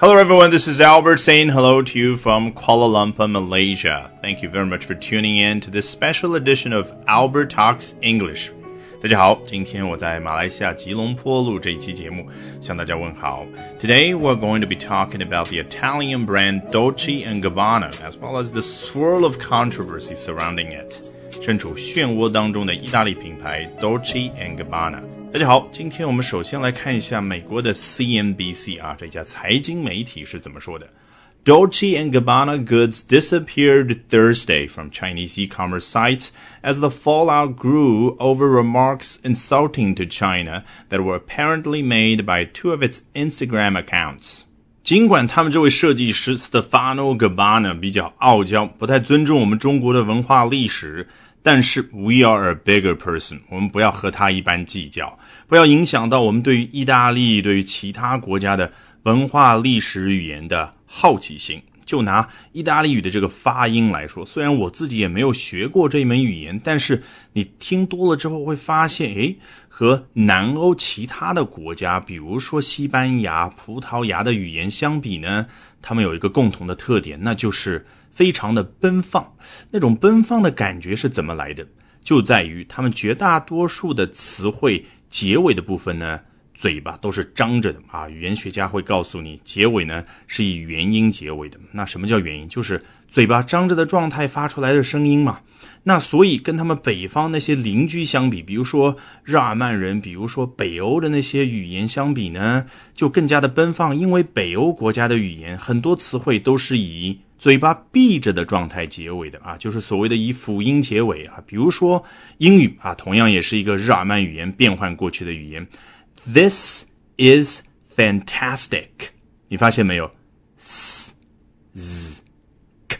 Hello, everyone. This is Albert saying hello to you from Kuala Lumpur, Malaysia. Thank you very much for tuning in to this special edition of Albert Talks English. 大家好，今天我在马来西亚吉隆坡录这一期节目，向大家问好。Today we're going to be talking about the Italian brand Dolce and Gabbana, as well as the swirl of controversy surrounding it. 身处漩涡当中的意大利品牌 Dolce and Gabbana。大家好，今天我们首先来看一下美国的 CNBC 啊，这家财经媒体是怎么说的。Dolce and Gabbana goods disappeared Thursday from Chinese e-commerce sites as the fallout grew over remarks insulting to China that were apparently made by two of its Instagram accounts. 尽管他们这位设计师 Stefano Gabbana 比较傲娇，不太尊重我们中国的文化历史， 但是 we are a bigger person，我们不要和他一般计较，不要影响到我们对于意大利、对于其他国家的文化、历史、语言的好奇心。就拿意大利语的这个发音来说，虽然我自己也没有学过这一门语言，但是你听多了之后会发现，诶，和南欧其他的国家，比如说西班牙、葡萄牙的语言相比呢，他们有一个共同的特点，那就是。非常的奔放，那种奔放的感觉是怎么来的？就在于他们绝大多数的词汇结尾的部分呢，嘴巴都是张着的啊。语言学家会告诉你，结尾呢是以元音结尾的。那什么叫元音？就是嘴巴张着的状态发出来的声音嘛。那所以跟他们北方那些邻居相比，比如说日耳曼人，比如说北欧的那些语言相比呢，就更加的奔放。因为北欧国家的语言很多词汇都是以嘴巴闭着的状态结尾的啊，就是所谓的以辅音结尾啊。比如说英语啊，同样也是一个日耳曼语言变换过去的语言。This is fantastic，你发现没有？s z k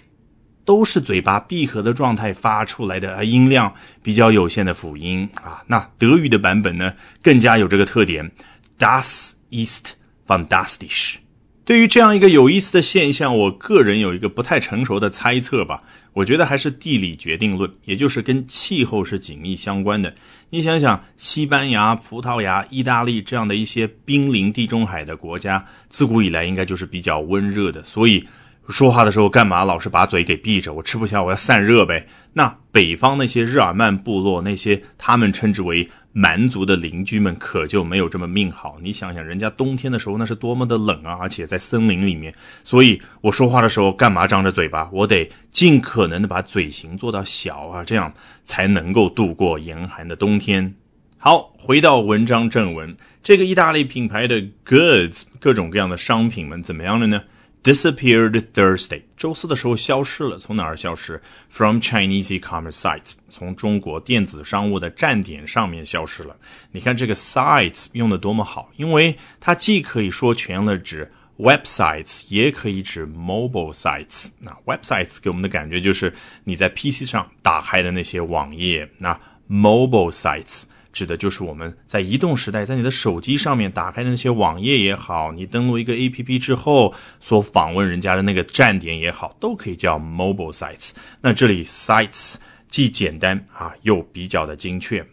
都是嘴巴闭合的状态发出来的，音量比较有限的辅音啊。那德语的版本呢，更加有这个特点。Das ist fantastisch。对于这样一个有意思的现象，我个人有一个不太成熟的猜测吧。我觉得还是地理决定论，也就是跟气候是紧密相关的。你想想，西班牙、葡萄牙、意大利这样的一些濒临地中海的国家，自古以来应该就是比较温热的，所以。说话的时候干嘛老是把嘴给闭着？我吃不消，我要散热呗。那北方那些日耳曼部落，那些他们称之为蛮族的邻居们，可就没有这么命好。你想想，人家冬天的时候那是多么的冷啊，而且在森林里面。所以我说话的时候干嘛张着嘴巴？我得尽可能的把嘴型做到小啊，这样才能够度过严寒的冬天。好，回到文章正文，这个意大利品牌的 goods 各种各样的商品们怎么样了呢？disappeared Thursday，周四的时候消失了。从哪儿消失？From Chinese e-commerce sites，从中国电子商务的站点上面消失了。你看这个 sites 用的多么好，因为它既可以说全了指 websites，也可以指 mobile sites。那 websites 给我们的感觉就是你在 PC 上打开的那些网页。那 mobile sites。指的就是我们在移动时代，在你的手机上面打开的那些网页也好，你登录一个 APP 之后所访问人家的那个站点也好，都可以叫 mobile sites。那这里 sites 既简单啊，又比较的精确。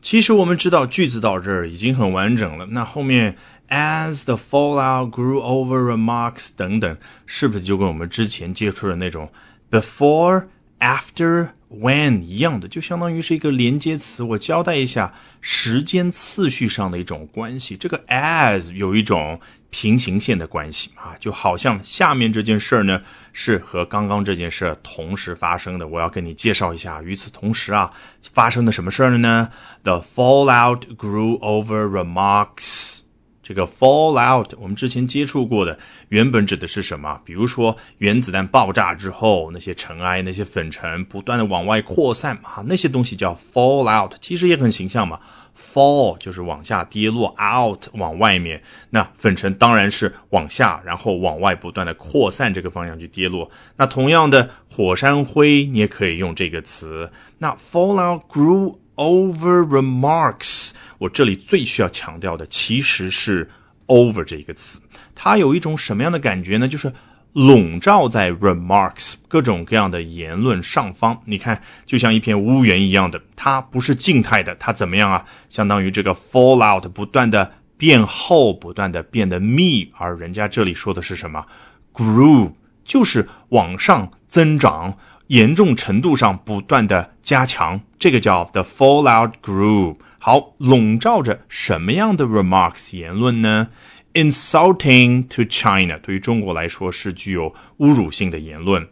其实我们知道句子到这儿已经很完整了，那后面 as the fallout grew over remarks 等等，是不是就跟我们之前接触的那种 before after When 一样的，就相当于是一个连接词。我交代一下时间次序上的一种关系。这个 as 有一种平行线的关系啊，就好像下面这件事儿呢是和刚刚这件事同时发生的。我要跟你介绍一下，与此同时啊，发生的什么事儿了呢？The fallout grew over remarks. 这个 fallout 我们之前接触过的，原本指的是什么？比如说原子弹爆炸之后，那些尘埃、那些粉尘不断的往外扩散啊，那些东西叫 fallout，其实也很形象嘛。fall 就是往下跌落，out 往外面，那粉尘当然是往下，然后往外不断的扩散这个方向去跌落。那同样的火山灰，你也可以用这个词。那 fallout grew over remarks。我这里最需要强调的其实是 over 这一个词，它有一种什么样的感觉呢？就是笼罩在 remarks 各种各样的言论上方。你看，就像一片乌云一样的，它不是静态的，它怎么样啊？相当于这个 fallout 不断的变厚，不断的变得密，而人家这里说的是什么？grew 就是往上增长，严重程度上不断的加强，这个叫 the fallout grew。好，笼罩着什么样的 remarks 言论呢？Insulting to China 对于中国来说是具有侮辱性的言论。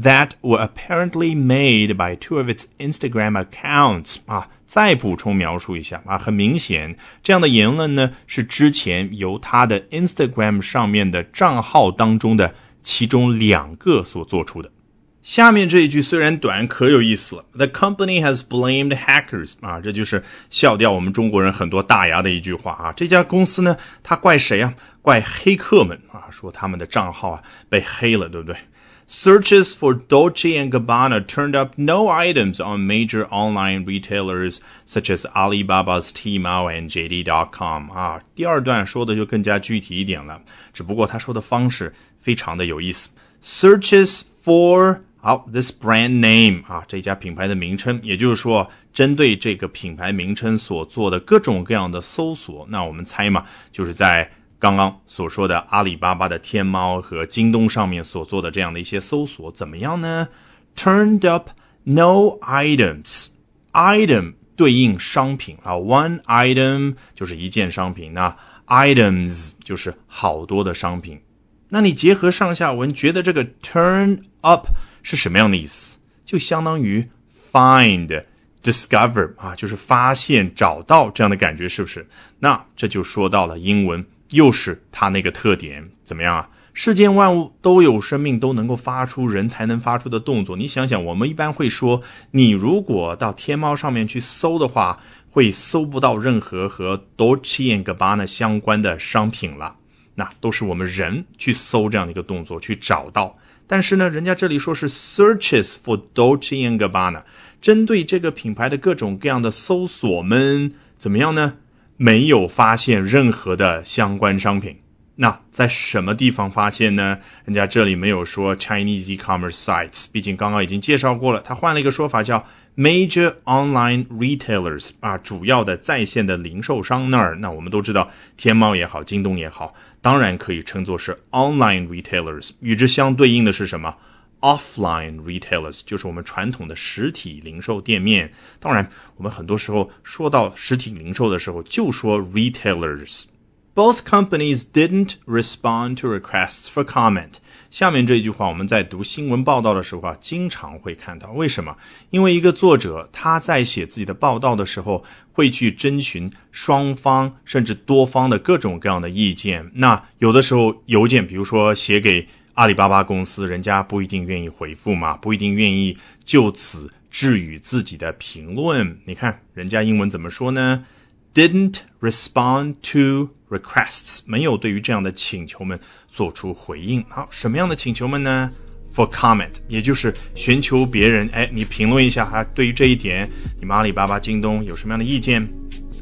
That were apparently made by two of its Instagram accounts 啊，再补充描述一下啊，很明显，这样的言论呢是之前由他的 Instagram 上面的账号当中的其中两个所做出的。下面这一句虽然短，可有意思了。The company has blamed hackers 啊，这就是笑掉我们中国人很多大牙的一句话啊。这家公司呢，他怪谁啊？怪黑客们啊，说他们的账号啊被黑了，对不对 ？Searches for Dolce and Gabbana turned up no items on major online retailers such as Alibaba's Tmall and JD.com 啊。第二段说的就更加具体一点了，只不过他说的方式非常的有意思。Searches for 好，this brand name 啊，这家品牌的名称，也就是说，针对这个品牌名称所做的各种各样的搜索，那我们猜嘛，就是在 刚刚所说的阿里巴巴的天猫和京东上面所做的这样的一些搜索，怎么样呢？Turned up no items，item 对应商品啊，one item 就是一件商品，那 items 就是好多的商品。那你结合上下文，觉得这个 turn up 是什么样的意思？就相当于 find、discover 啊，就是发现、找到这样的感觉，是不是？那这就说到了英文，又是它那个特点，怎么样啊？世间万物都有生命，都能够发出人才能发出的动作。你想想，我们一般会说，你如果到天猫上面去搜的话，会搜不到任何和 Dolce and Gabbana 相关的商品了。那都是我们人去搜这样的一个动作去找到。但是呢，人家这里说是 searches for Dolce and Gabbana，针对这个品牌的各种各样的搜索们怎么样呢？没有发现任何的相关商品。那在什么地方发现呢？人家这里没有说 Chinese e-commerce sites，毕竟刚刚已经介绍过了，他换了一个说法叫 major online retailers 啊，主要的在线的零售商那儿。那我们都知道，天猫也好，京东也好，当然可以称作是 online retailers。与之相对应的是什么？offline retailers 就是我们传统的实体零售店面。当然，我们很多时候说到实体零售的时候，就说 retailers。Both companies didn't respond to requests for comment。下面这一句话，我们在读新闻报道的时候啊，经常会看到。为什么？因为一个作者他在写自己的报道的时候，会去征询双方甚至多方的各种各样的意见。那有的时候邮件，比如说写给阿里巴巴公司，人家不一定愿意回复嘛，不一定愿意就此置予自己的评论。你看人家英文怎么说呢？Didn't respond to requests，没有对于这样的请求们做出回应。好，什么样的请求们呢？For comment，也就是寻求别人，哎，你评论一下哈，对于这一点，你们阿里巴巴、京东有什么样的意见